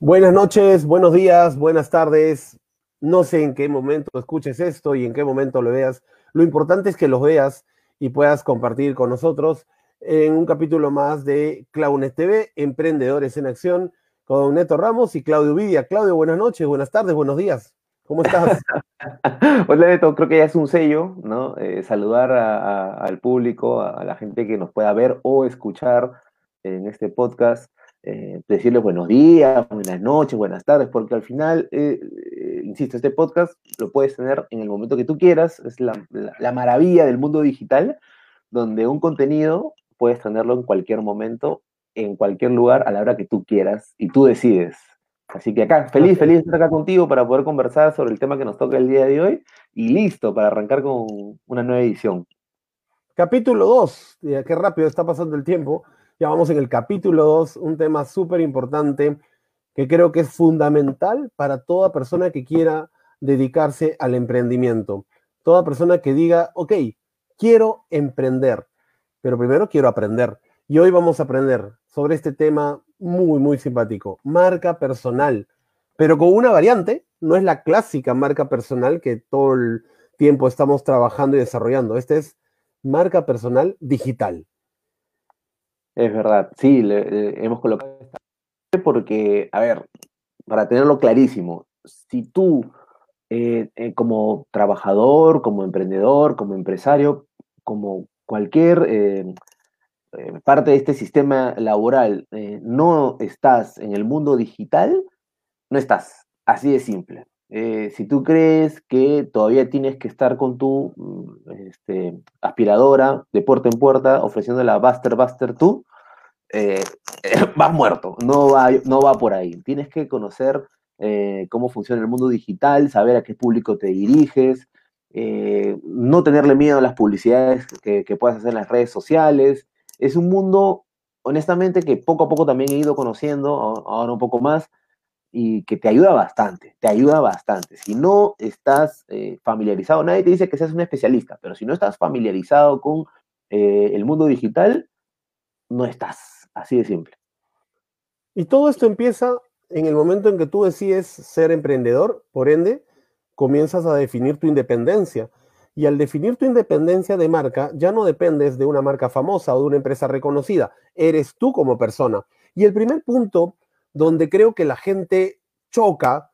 Buenas noches, buenos días, buenas tardes. No sé en qué momento escuches esto y en qué momento lo veas. Lo importante es que lo veas y puedas compartir con nosotros en un capítulo más de Clownes TV, Emprendedores en Acción, con Neto Ramos y Claudio Vidia. Claudio, buenas noches, buenas tardes, buenos días. ¿Cómo estás? Hola Neto, creo que ya es un sello, ¿no? Eh, saludar al público, a la gente que nos pueda ver o escuchar en este podcast. Eh, decirles buenos días, buenas noches, buenas tardes, porque al final, eh, eh, insisto, este podcast lo puedes tener en el momento que tú quieras, es la, maravilla del mundo digital, donde un contenido puedes tenerlo en cualquier momento, en cualquier lugar, a la hora que tú quieras, y tú decides. Así que acá, feliz, feliz de estar acá contigo para poder conversar sobre el tema que nos toca el día de hoy, y listo para arrancar con una nueva edición. Capítulo 2, qué rápido está pasando el tiempo. Ya vamos en el capítulo 2, un tema súper importante que creo que es fundamental para toda persona que quiera dedicarse al emprendimiento. Toda persona que diga, ok, quiero emprender, pero primero quiero aprender. Y hoy vamos a aprender sobre este tema muy, muy simpático, marca personal, pero con una variante, no es la clásica marca personal que todo el tiempo estamos trabajando y desarrollando. Este es marca personal digital. Es verdad, sí, hemos colocado esta porque, a ver, para tenerlo clarísimo, si tú eh, eh, como trabajador, como emprendedor, como empresario, como cualquier eh, parte de este sistema laboral, no estás en el mundo digital, no estás. Así de simple. Si tú crees que todavía tienes que estar con tu mm, este, aspiradora de puerta en puerta ofreciendo la Buster Buster tú, eh, vas muerto, no va, no va por ahí. Tienes que conocer eh, cómo funciona el mundo digital, saber a qué público te diriges, eh, no tenerle miedo a las publicidades que, que, puedas hacer en las redes sociales. Es un mundo, honestamente, que poco a poco también he ido conociendo, ahora un poco más, y que te ayuda bastante, te ayuda bastante. Si no estás familiarizado, nadie te dice que seas un especialista, pero si no estás familiarizado con el mundo digital, no estás. Así de simple. Y todo esto empieza en el momento en que tú decides ser emprendedor, por ende, comienzas a definir tu independencia. Y al definir tu independencia de marca, ya no dependes de una marca famosa o de una empresa reconocida, eres tú como persona. Y el primer punto donde creo que la gente choca,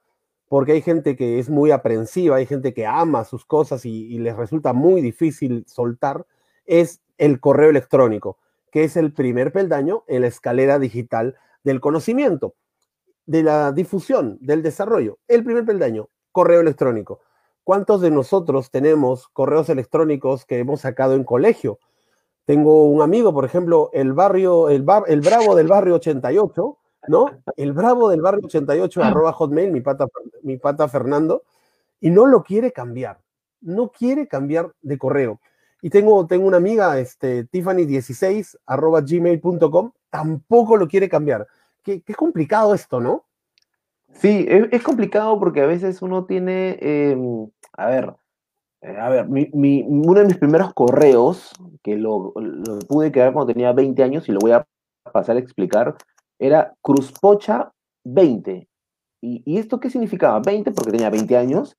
porque hay gente que es muy aprensiva, hay gente que ama sus cosas y, les resulta muy difícil soltar, es el correo electrónico que es el primer peldaño en la escalera digital del conocimiento, de la difusión, del desarrollo. El primer peldaño, correo electrónico. ¿Cuántos de nosotros tenemos correos electrónicos que hemos sacado en colegio? Tengo un amigo, por ejemplo, el barrio, el, el bravo del barrio 88, ¿no? El bravo del barrio 88, arroba hotmail, mi pata, mi pata Fernando, y no lo quiere cambiar. No quiere cambiar de correo. Y tengo, tengo una amiga, este, Tiffany16, arroba gmail.com, tampoco lo quiere cambiar. Qué, qué complicado esto, ¿no? Sí, es, complicado porque a veces uno tiene, em, a ver, eh, a ver, mi, mi, uno de mis primeros correos, que lo, lo, pude crear cuando tenía 20 años y lo voy a pasar a explicar, era Cruzpocha20. ¿Y, ¿Y esto qué significaba? 20 porque tenía 20 años,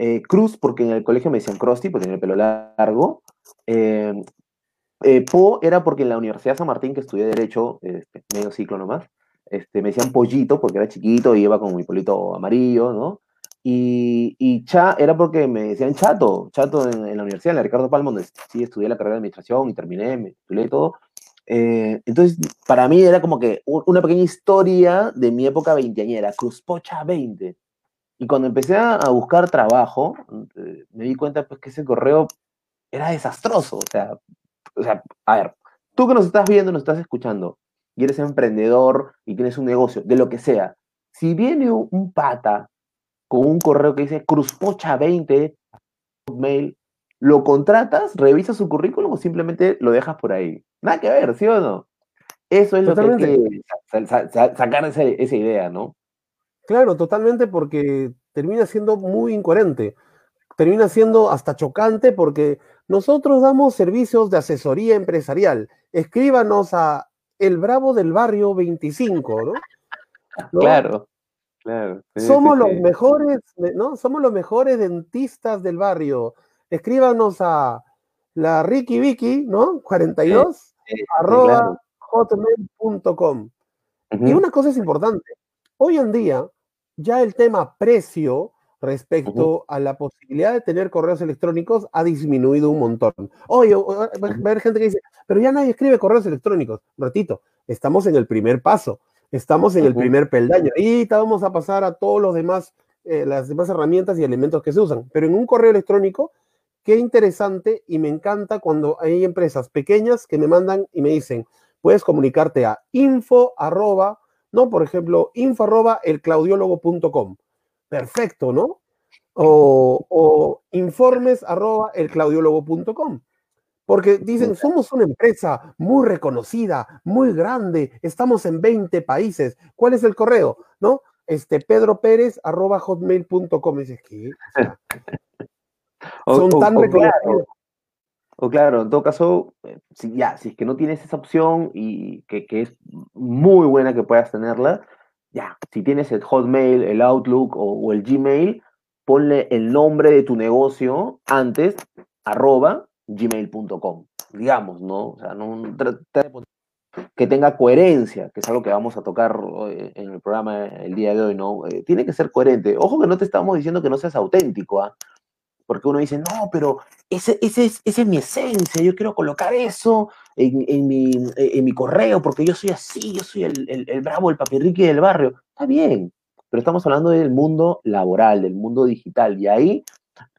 eh, Cruz porque en el colegio me decían Krusty porque tenía el pelo largo, eh, eh, po era porque en la Universidad San Martín, que estudié Derecho, este, medio ciclo nomás, este, me decían Pollito porque era chiquito y iba con mi polito amarillo, ¿no? Y, y, Cha era porque me decían Chato, Chato en, la universidad, en la Ricardo Palma, donde sí estudié la carrera de administración y terminé, me titulé todo. Eh, entonces, para mí era como que una pequeña historia de mi época veinteañera, Cruzpocha 20. Y cuando empecé a, buscar trabajo, me di cuenta pues, que ese correo era desastroso. O sea, a ver, tú que nos estás viendo, nos estás escuchando, y eres emprendedor y tienes un negocio, de lo que sea, si viene un pata con un correo que dice cruzpocha20, mail, ¿lo contratas, revisas su currículum o simplemente lo dejas por ahí? Nada que ver, ¿sí o no? Eso es lo que hay que sacar esa, esa idea, ¿no? Claro, totalmente, porque termina siendo muy incoherente termina siendo hasta chocante porque nosotros damos servicios de asesoría empresarial. Escríbanos a El Bravo del Barrio 25, ¿no? Claro. Somos los mejores, ¿no? Somos los mejores dentistas del barrio. Escríbanos a la Ricky Vicky, ¿no? 42 arroba hotmail.com. Y una cosa es importante. Hoy en día, ya el tema precio respecto a la posibilidad de tener correos electrónicos ha disminuido un montón. Oye, va a haber gente que dice, pero ya nadie escribe correos electrónicos. ratito, estamos en el primer paso, estamos en el primer peldaño. Y vamos a pasar a todos los demás, eh, las demás herramientas y elementos que se usan. Pero en un correo electrónico, qué interesante y me encanta cuando hay empresas pequeñas que me mandan y me dicen, puedes comunicarte a info arroba, no, por ejemplo, info arroba elclaudiólogo.com perfecto, ¿no? O, informes arroba elclaudiólogo.com. Porque dicen, somos una empresa muy reconocida, muy grande, estamos en 20 países. ¿Cuál es el correo? ¿No? Este, Pedro Pérez arroba hotmail.com. Dices, ¿qué? son tan reconocidos. O claro, en todo caso, eh, si ya, si es que no tienes esa opción y que, que es muy buena que puedas tenerla, ya, si tienes el Hotmail, el Outlook o, el Gmail, ponle el nombre de tu negocio antes, arroba gmail.com, digamos, ¿no? O sea, no, que tenga coherencia, que es algo que vamos a tocar en el programa el día de hoy, ¿no? Eh, tiene que ser coherente. Ojo que no te estamos diciendo que no seas auténtico, ¿ah? Porque uno dice, no, pero ese, ese, es, esa es mi esencia, yo quiero colocar eso en, en, mi, en mi correo, porque yo soy así, yo soy el, el, el bravo, el papirriqui del barrio. Está bien, pero estamos hablando del mundo laboral, del mundo digital, y ahí,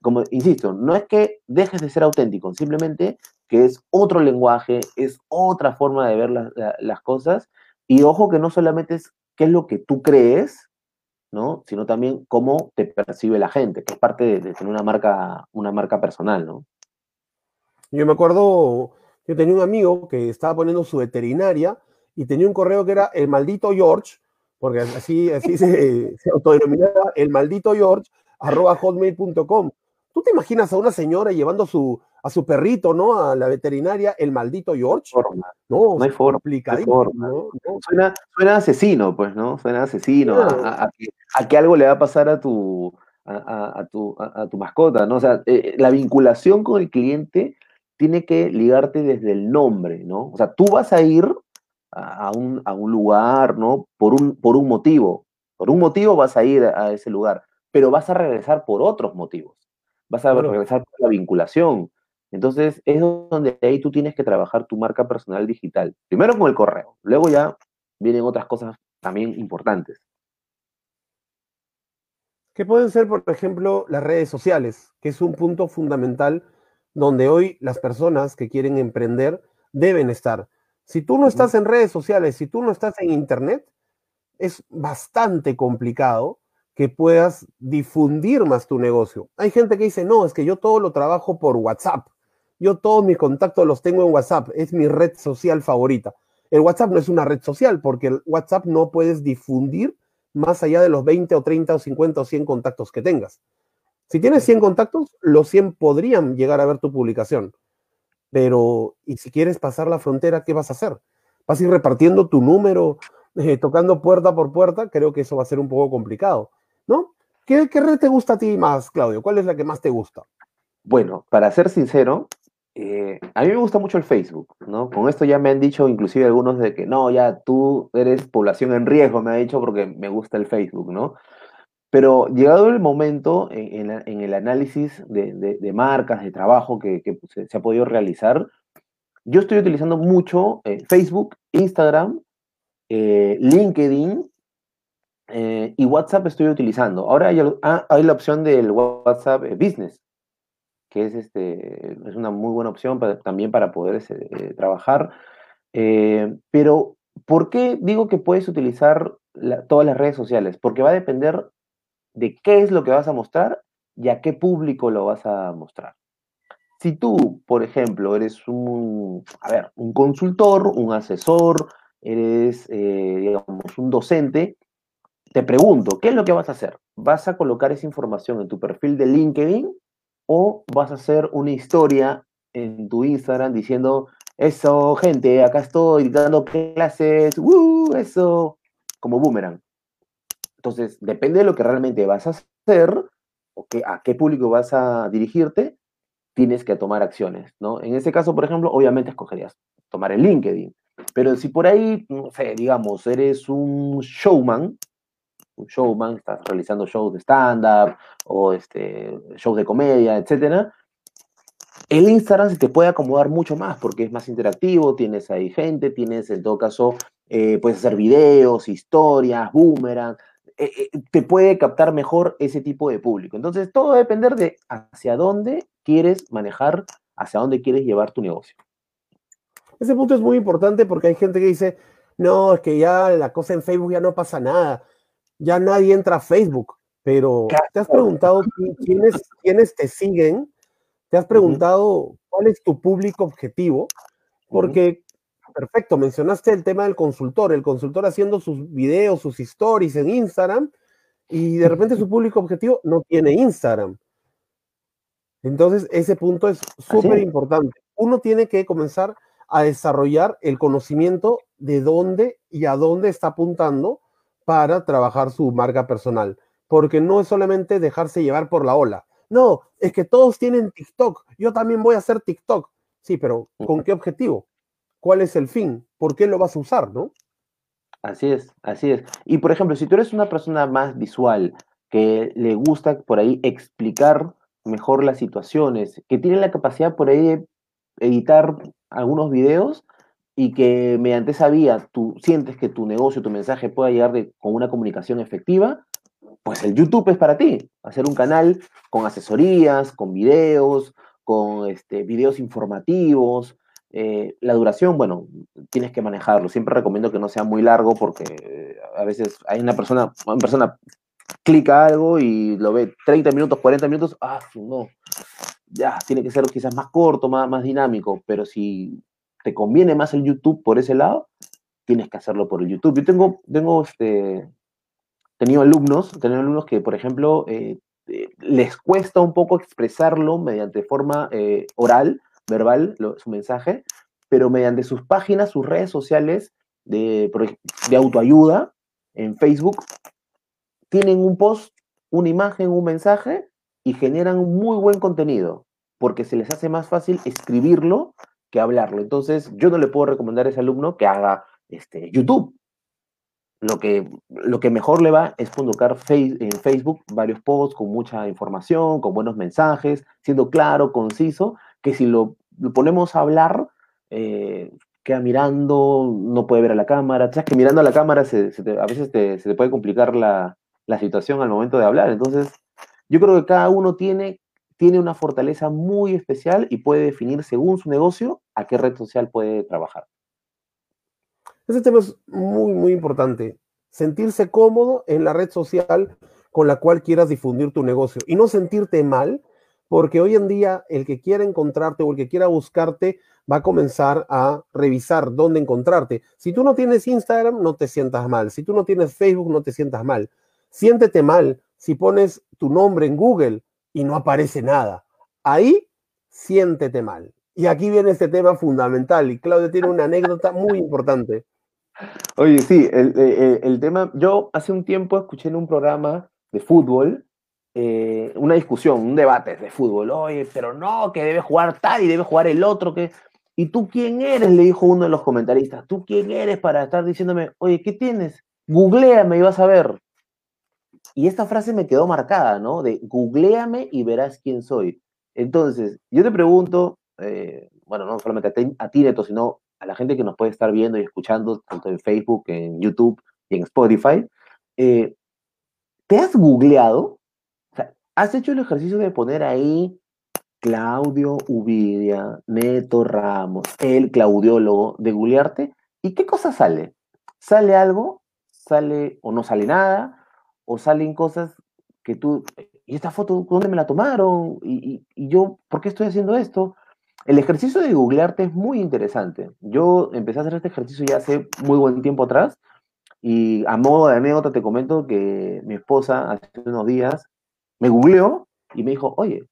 como insisto, no es que dejes de ser auténtico, simplemente que es otro lenguaje, es otra forma de ver las cosas, y ojo que no solamente es qué es lo que tú crees, ¿no? Sino también cómo te percibe la gente, que es parte de, tener una marca, una marca personal, ¿no? Yo me acuerdo, yo tenía un amigo que estaba poniendo su veterinaria y tenía un correo que era el maldito George, porque así, así se, se autodenominaba el maldito George, arroba hotmail.com. ¿Tú te imaginas a una señora llevando su, a su perrito, ¿no? A la veterinaria, el maldito George. No, no hay forma. ¿no? Suena, asesino, pues, ¿no? Suena asesino, a, que, algo le va a pasar a tu, a, tu, a, tu mascota, ¿no? O sea, eh, la vinculación con el cliente tiene que ligarte desde el nombre, ¿no? O sea, tú vas a ir a un, un lugar, ¿no? Por un, por un motivo. Por un motivo vas a ir a ese lugar, pero vas a regresar por otros motivos. Vas a regresar por la vinculación, entonces, es donde ahí tú tienes que trabajar tu marca personal digital. Primero con el correo, luego ya vienen otras cosas también importantes. ¿Qué pueden ser, por ejemplo, las redes sociales? Que es un punto fundamental donde hoy las personas que quieren emprender deben estar. Si tú no estás en redes sociales, si tú no estás en Internet, es bastante complicado que puedas difundir más tu negocio. Hay gente que dice, no, es que yo todo lo trabajo por WhatsApp. Yo todos mis contactos los tengo en WhatsApp, es mi red social favorita. El WhatsApp no es una red social porque el WhatsApp no puedes difundir más allá de los 20 o 30 o 50 o 100 contactos que tengas. Si tienes 100 contactos, los 100 podrían llegar a ver tu publicación. Pero, ¿y si quieres pasar la frontera, qué vas a hacer? ¿Vas a ir repartiendo tu número, eh, tocando puerta por puerta? Creo que eso va a ser un poco complicado, ¿no? ¿Qué, ¿Qué red te gusta a ti más, Claudio? ¿Cuál es la que más te gusta? Bueno, para ser sincero, eh, a mí me gusta mucho el Facebook, ¿no? Con esto ya me han dicho inclusive algunos de que no, ya tú eres población en riesgo, me ha dicho porque me gusta el Facebook, ¿no? Pero llegado el momento en, el análisis de, marcas, de trabajo que, se, ha podido realizar, yo estoy utilizando mucho eh, Facebook, Instagram, eh, LinkedIn y WhatsApp estoy utilizando. Ahora hay, ah, hay la opción del WhatsApp Business, que es, este, es una muy buena opción también para poder este, eh, trabajar. Eh, pero, ¿por qué digo que puedes utilizar todas las redes sociales? Porque va a depender de qué es lo que vas a mostrar y a qué público lo vas a mostrar. Si tú, por ejemplo, eres un, a ver, un consultor, un asesor, eres, eh, digamos, un docente, te pregunto, ¿qué es lo que vas a hacer? ¿Vas a colocar esa información en tu perfil de LinkedIn o vas a hacer una historia en tu Instagram diciendo, eso, gente, acá estoy dando clases, ¡uh! eso, como boomerang. Entonces, depende de lo que realmente vas a hacer o a qué público vas a dirigirte, tienes que tomar acciones, ¿no? En ese caso, por ejemplo, obviamente escogerías tomar el LinkedIn. Pero si por ahí, no sé, digamos, eres un showman, un showman, estás realizando shows de stand-up o este, shows de comedia, etcétera, el Instagram se te puede acomodar mucho más porque es más interactivo, tienes ahí gente, tienes en todo caso, eh, puedes hacer videos, historias, boomerang, eh, eh, te puede captar mejor ese tipo de público. Entonces, todo va a depender de hacia dónde quieres manejar, hacia dónde quieres llevar tu negocio. Ese punto es muy importante porque hay gente que dice, no, es que ya la cosa en Facebook ya no pasa nada, ya nadie entra a Facebook, pero ¿te has preguntado quiénes, quiénes te siguen? ¿Te has preguntado cuál es tu público objetivo? Porque, perfecto, mencionaste el tema del consultor, el consultor haciendo sus videos, sus stories en Instagram, y de repente su público objetivo no tiene Instagram. Entonces, ese punto es súper importante. Uno tiene que comenzar a desarrollar el conocimiento de dónde y a dónde está apuntando para trabajar su marca personal, porque no es solamente dejarse llevar por la ola. No, es que todos tienen TikTok, yo también voy a hacer TikTok. Sí, pero ¿con qué objetivo? ¿Cuál es el fin? ¿Por qué lo vas a usar, no? Así es, así es. Y por ejemplo, si tú eres una persona más visual, que le gusta por ahí explicar mejor las situaciones, que tiene la capacidad por ahí de editar algunos videos y que mediante esa vía tú sientes que tu negocio, tu mensaje pueda llegar con una comunicación efectiva, pues el YouTube es para ti. Hacer un canal con asesorías, con videos, con este, videos informativos. Eh, la duración, bueno, tienes que manejarlo. Siempre recomiendo que no sea muy largo porque a veces hay una persona, una persona clica algo y lo ve 30 minutos, 40 minutos, ah, no, ya, tiene que ser quizás más corto, más, más dinámico, pero si te conviene más el YouTube por ese lado, tienes que hacerlo por el YouTube. Yo tengo, tengo este, tenido alumnos, tenido alumnos que, por ejemplo, eh, eh, les cuesta un poco expresarlo mediante forma eh, oral, verbal, su mensaje, pero mediante sus páginas, sus redes sociales de, de autoayuda en Facebook, tienen un post, una imagen, un mensaje y generan muy buen contenido, porque se les hace más fácil escribirlo que hablarlo. Entonces, yo no le puedo recomendar a ese alumno que haga este, YouTube. Lo que, lo que mejor le va es colocar en Facebook varios posts con mucha información, con buenos mensajes, siendo claro, conciso, que si lo, ponemos a hablar, eh, queda mirando, no puede ver a la cámara. Sabes que mirando a la cámara a veces se te puede complicar la, la situación al momento de hablar. Entonces, yo creo que cada uno tiene, tiene una fortaleza muy especial y puede definir según su negocio a qué red social puede trabajar. Ese tema es muy, muy importante. Sentirse cómodo en la red social con la cual quieras difundir tu negocio y no sentirte mal, porque hoy en día el que quiera encontrarte o el que quiera buscarte va a comenzar a revisar dónde encontrarte. Si tú no tienes Instagram, no te sientas mal. Si tú no tienes Facebook, no te sientas mal. Siéntete mal si pones tu nombre en Google y no aparece nada. Ahí siéntete mal. Y aquí viene este tema fundamental y Claudia tiene una anécdota muy importante. Oye, sí, el, tema, yo hace un tiempo escuché en un programa de fútbol eh, una discusión, un debate de fútbol, oye, pero no, que debe jugar tal y debe jugar el otro, que... ¿Y tú quién eres? Le dijo uno de los comentaristas, ¿tú quién eres para estar diciéndome, oye, ¿qué tienes? Googleame y vas a ver. Y esta frase me quedó marcada, ¿no? De googleame y verás quién soy. Entonces, yo te pregunto, eh, bueno, no solamente a ti, Neto, sino a la gente que nos puede estar viendo y escuchando, tanto en Facebook, en YouTube y en Spotify, eh, ¿te has googleado? O sea, ¿has hecho el ejercicio de poner ahí Claudio Uvidia, Neto Ramos, el claudiólogo, de googlearte? ¿Y qué cosa sale? ¿Sale algo? ¿Sale o no sale nada? O salen cosas que tú, ¿y esta foto dónde me la tomaron? ¿Y, yo por qué estoy haciendo esto? El ejercicio de googlearte es muy interesante. Yo empecé a hacer este ejercicio ya hace muy buen tiempo atrás y a modo de anécdota te comento que mi esposa hace unos días me googleó y me dijo, oye,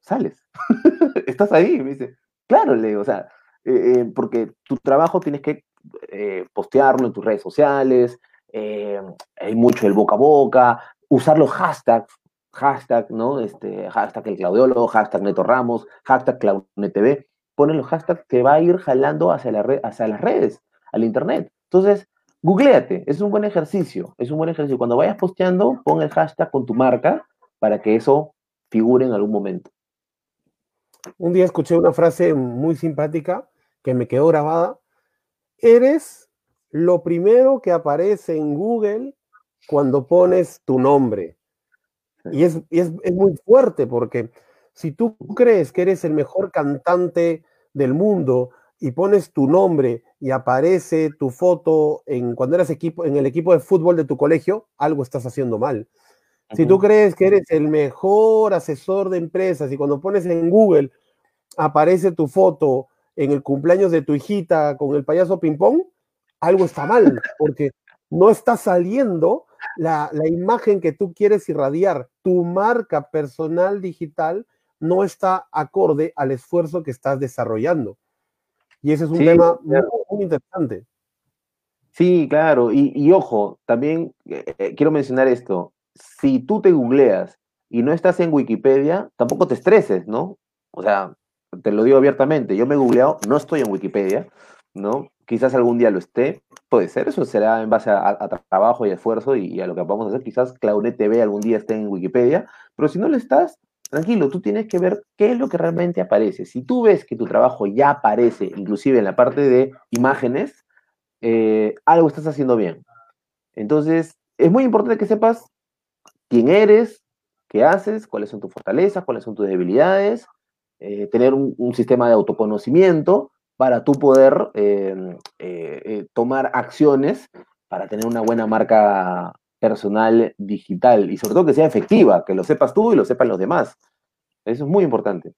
sales, estás ahí. Y me dice, claro, le o sea, eh, eh, porque tu trabajo tienes que eh, postearlo en tus redes sociales, eh, hay mucho el boca a boca, usar los hashtags, hashtag, ¿no? Este, hashtag el Claudiólogo, hashtag Neto Ramos, hashtag ClaudNetV, ponen los hashtags que va a ir jalando hacia, la red, hacia las redes, al internet. Entonces, googleate, es un buen ejercicio, es un buen ejercicio. Cuando vayas posteando, pon el hashtag con tu marca para que eso figure en algún momento. Un día escuché una frase muy simpática que me quedó grabada. Eres lo primero que aparece en Google cuando pones tu nombre. Y es, muy fuerte porque si tú crees que eres el mejor cantante del mundo y pones tu nombre y aparece tu foto en cuando eras equipo en el equipo de fútbol de tu colegio, algo estás haciendo mal. Si tú crees que eres el mejor asesor de empresas y cuando pones en Google aparece tu foto en el cumpleaños de tu hijita con el payaso ping pong, algo está mal, porque no está saliendo la, imagen que tú quieres irradiar. Tu marca personal digital no está acorde al esfuerzo que estás desarrollando. Y ese es un tema muy, interesante. Sí, claro. Y, ojo, también eh, eh, quiero mencionar esto. Si tú te googleas y no estás en Wikipedia, tampoco te estreses, ¿no? O sea, te lo digo abiertamente, yo me he googleado, no estoy en Wikipedia, ¿no? Quizás algún día lo esté, puede ser, eso será en base a, trabajo y esfuerzo y, a lo que vamos a hacer. Quizás Claunet TV algún día esté en Wikipedia, pero si no lo estás, tranquilo, tú tienes que ver qué es lo que realmente aparece. Si tú ves que tu trabajo ya aparece, inclusive en la parte de imágenes, eh, algo estás haciendo bien. Entonces, es muy importante que sepas quién eres, qué haces, cuáles son tus fortalezas, cuáles son tus debilidades, eh, tener un sistema de autoconocimiento para tú poder em, eh, eh, tomar acciones para tener una buena marca personal digital y sobre todo que sea efectiva, que lo sepas tú y lo sepan los demás. Eso es muy importante.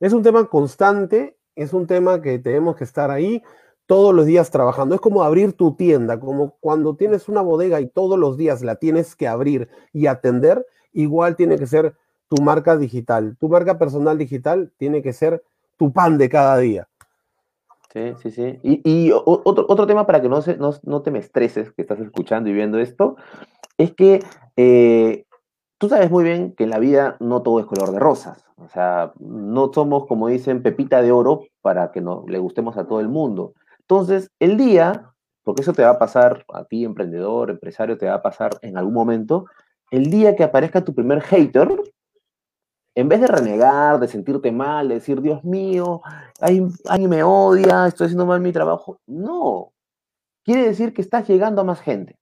Es un tema constante, es un tema que tenemos que estar ahí todos los días trabajando. Es como abrir tu tienda, como cuando tienes una bodega y todos los días la tienes que abrir y atender, igual tiene que ser tu marca digital. Tu marca personal digital tiene que ser tu pan de cada día. Sí, sí, sí. Y, otro, otro tema para que no, se, no, te me estreses que estás escuchando y viendo esto, es que eh, tú sabes muy bien que en la vida no todo es color de rosas. O sea, no somos, como dicen, pepita de oro para que no, le gustemos a todo el mundo. Entonces, el día, porque eso te va a pasar a ti, emprendedor, empresario, te va a pasar en algún momento, el día que aparezca tu primer hater, en vez de renegar, de sentirte mal, de decir, Dios mío, alguien me odia, estoy haciendo mal mi trabajo, no. Quiere decir que estás llegando a más gente.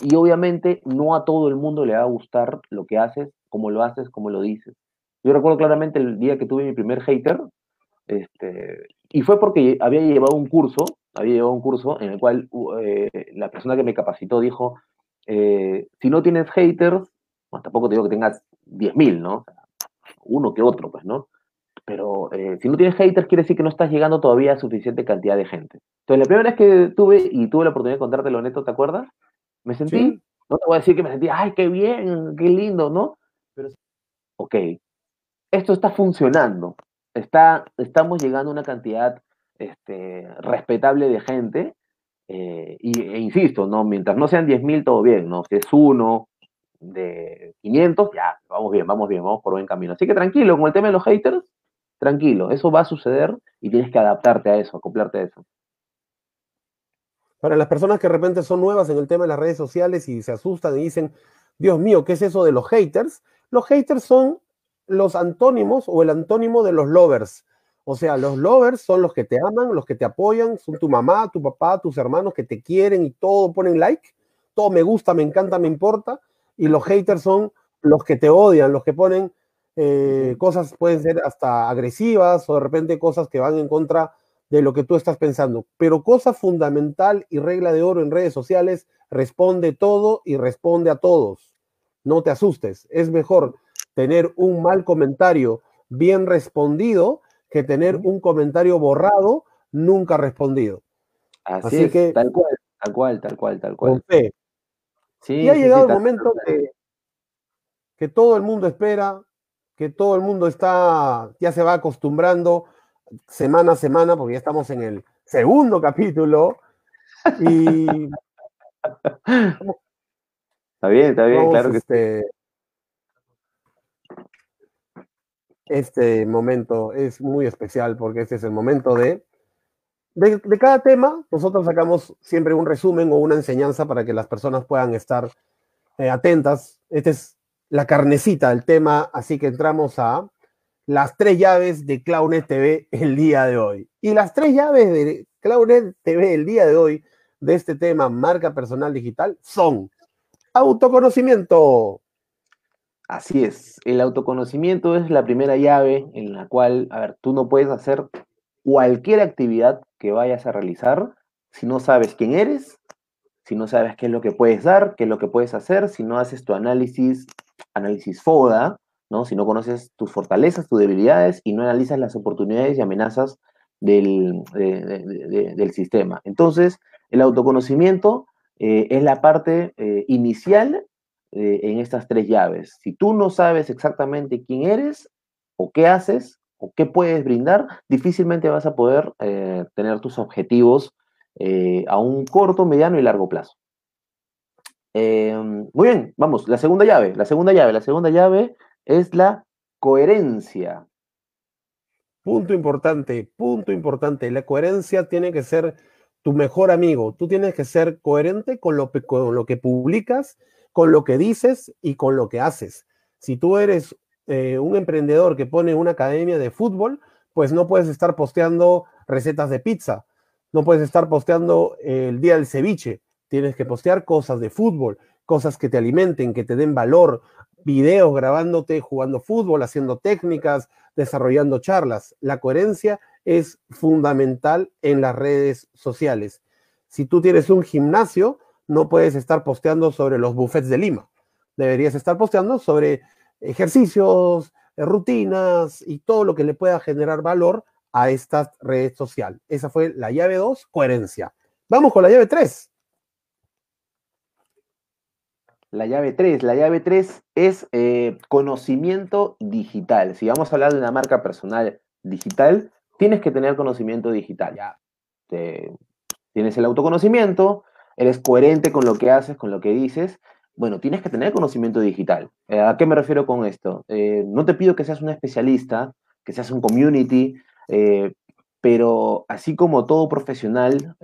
Y obviamente no a todo el mundo le va a gustar lo que haces, cómo lo haces, cómo lo dices. Yo recuerdo claramente el día que tuve mi primer hater, este, y fue porque había llevado un curso, había llevado un curso en el cual eh, la persona que me capacitó dijo, eh, si no tienes haters, bueno, tampoco te digo que tengas 10.000, ¿no? Uno que otro, pues, ¿no? Pero eh, si no tienes haters, quiere decir que no estás llegando todavía a suficiente cantidad de gente. Entonces, la primera vez que tuve, y tuve la oportunidad de contártelo neto, ¿te acuerdas? Me sentí, no te voy a decir que me sentí, ay, qué bien, qué lindo, ¿no? Pero, ok, esto está funcionando. Está, estamos llegando a una cantidad este, respetable de gente. Eh, y, e insisto, ¿no? Mientras no sean 10.000, todo bien, ¿no? Si es uno, de 500, ya, vamos bien, vamos bien, vamos por buen camino. Así que tranquilo, con el tema de los haters, tranquilo, eso va a suceder y tienes que adaptarte a eso, acoplarte a eso. Para las personas que de repente son nuevas en el tema de las redes sociales y se asustan y dicen, Dios mío, ¿qué es eso de los haters? Los haters son los antónimos o el antónimo de los lovers. O sea, los lovers son los que te aman, los que te apoyan, son tu mamá, tu papá, tus hermanos que te quieren y todo ponen like, todo me gusta, me encanta, me importa y los haters son los que te odian, los que ponen eh, cosas, pueden ser hasta agresivas o de repente cosas que van en contra de lo que tú estás pensando. Pero cosa fundamental y regla de oro en redes sociales, responde todo y responde a todos. No te asustes, es mejor tener un mal comentario bien respondido que tener un comentario borrado nunca respondido. Así, es, que, tal cual, tal cual, tal cual, tal cual y ha llegado el momento que, que todo el mundo espera, que todo el mundo está, ya se va acostumbrando semana a semana, porque ya estamos en el segundo capítulo. Y Está bien, está bien, claro que este, este momento es muy especial porque este es el momento de, de, cada tema. Nosotros sacamos siempre un resumen o una enseñanza para que las personas puedan estar eh, atentas. Esta es la carnecita del tema, así que entramos a las tres llaves de Clownet TV el día de hoy. Y las tres llaves de Clownet TV el día de hoy de este tema marca personal digital son autoconocimiento. Así es, el autoconocimiento es la primera llave en la cual, a ver, tú no puedes hacer cualquier actividad que vayas a realizar si no sabes quién eres, si no sabes qué es lo que puedes dar, qué es lo que puedes hacer, si no haces tu análisis, análisis FODA, ¿no? Si no conoces tus fortalezas, tus debilidades y no analizas las oportunidades y amenazas del, del sistema. Entonces, el autoconocimiento eh, es la parte eh, inicial eh, en estas tres llaves. Si tú no sabes exactamente quién eres o qué haces qué puedes brindar, difícilmente vas a poder tener tus objetivos a un corto, mediano y largo plazo. muy bien, vamos, la segunda llave, la segunda llave, la segunda llave es la coherencia. Punto importante, punto importante. La coherencia tiene que ser tu mejor amigo. Tú tienes que ser coherente con lo, con lo que publicas, con lo que dices y con lo que haces. Si tú eres eh, un emprendedor que pone una academia de fútbol, pues no puedes estar posteando recetas de pizza, no puedes estar posteando el día del ceviche, tienes que postear cosas de fútbol, cosas que te alimenten, que te den valor, videos grabándote jugando fútbol, haciendo técnicas, desarrollando charlas. La coherencia es fundamental en las redes sociales. Si tú tienes un gimnasio, no puedes estar posteando sobre los buffets de Lima. Deberías estar posteando sobre ejercicios, rutinas y todo lo que le pueda generar valor a esta red social. Esa fue la llave 2, coherencia. Vamos con la llave 3. La llave 3. La llave 3 es eh, conocimiento digital. Si vamos a hablar de una marca personal digital, tienes que tener conocimiento digital. Ya tienes el autoconocimiento, eres coherente con lo que haces, con lo que dices. Bueno, tienes que tener conocimiento digital. Eh, ¿A qué me refiero con esto? Eh, no te pido que seas un especialista, que seas un community, eh, pero así como todo profesional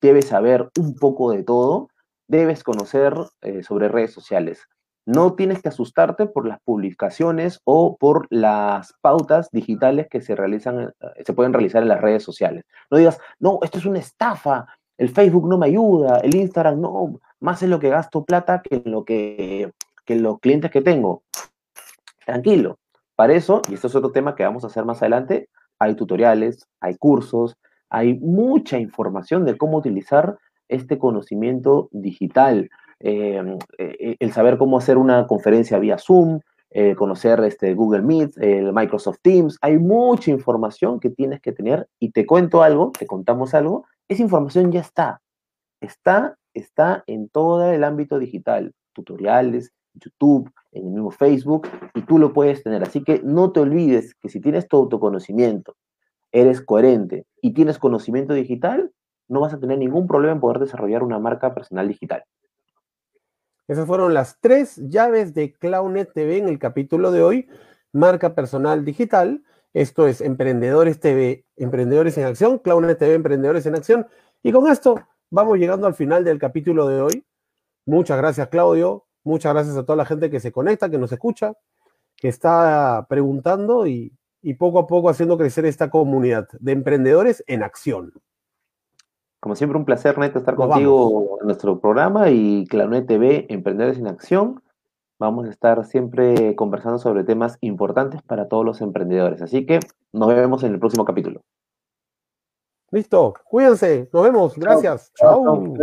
debes saber un poco de todo, debes conocer sobre redes sociales. No tienes que asustarte por las publicaciones o por las pautas digitales que se realizan, se pueden realizar en las redes sociales. No digas, no, esto es una estafa, el Facebook no me ayuda, el Instagram no, más es lo que gasto plata que lo que, que los clientes que tengo. Tranquilo. Para eso, y esto es otro tema que vamos a hacer más adelante, hay tutoriales, hay cursos, hay mucha información de cómo utilizar este conocimiento digital. Em, eh, el saber cómo hacer una conferencia vía Zoom, eh, conocer este, Google Meet, el Microsoft Teams. Hay mucha información que tienes que tener y te cuento algo, te contamos algo, esa información ya está. Está, está en todo el ámbito digital, tutoriales, YouTube, en el mismo Facebook, y tú lo puedes tener. Así que no te olvides que si tienes tu autoconocimiento, eres coherente y tienes conocimiento digital, no vas a tener ningún problema en poder desarrollar una marca personal digital. Esas fueron las tres llaves de Clownet TV en el capítulo de hoy. Marca personal digital. Esto es Emprendedores TV, Emprendedores en Acción, Clownet TV, Emprendedores en Acción. Y con esto vamos llegando al final del capítulo de hoy. Muchas gracias, Claudio. Muchas gracias a toda la gente que se conecta, que nos escucha, que está preguntando y, y poco a poco haciendo crecer esta comunidad de emprendedores en acción. Como siempre, un placer, Neto, estar contigo en nuestro programa y Clanet TV, Emprendedores en Acción. Vamos a estar siempre conversando sobre temas importantes para todos los emprendedores. Así que nos vemos en el próximo capítulo. Listo, cuídense, nos vemos, gracias. Chao.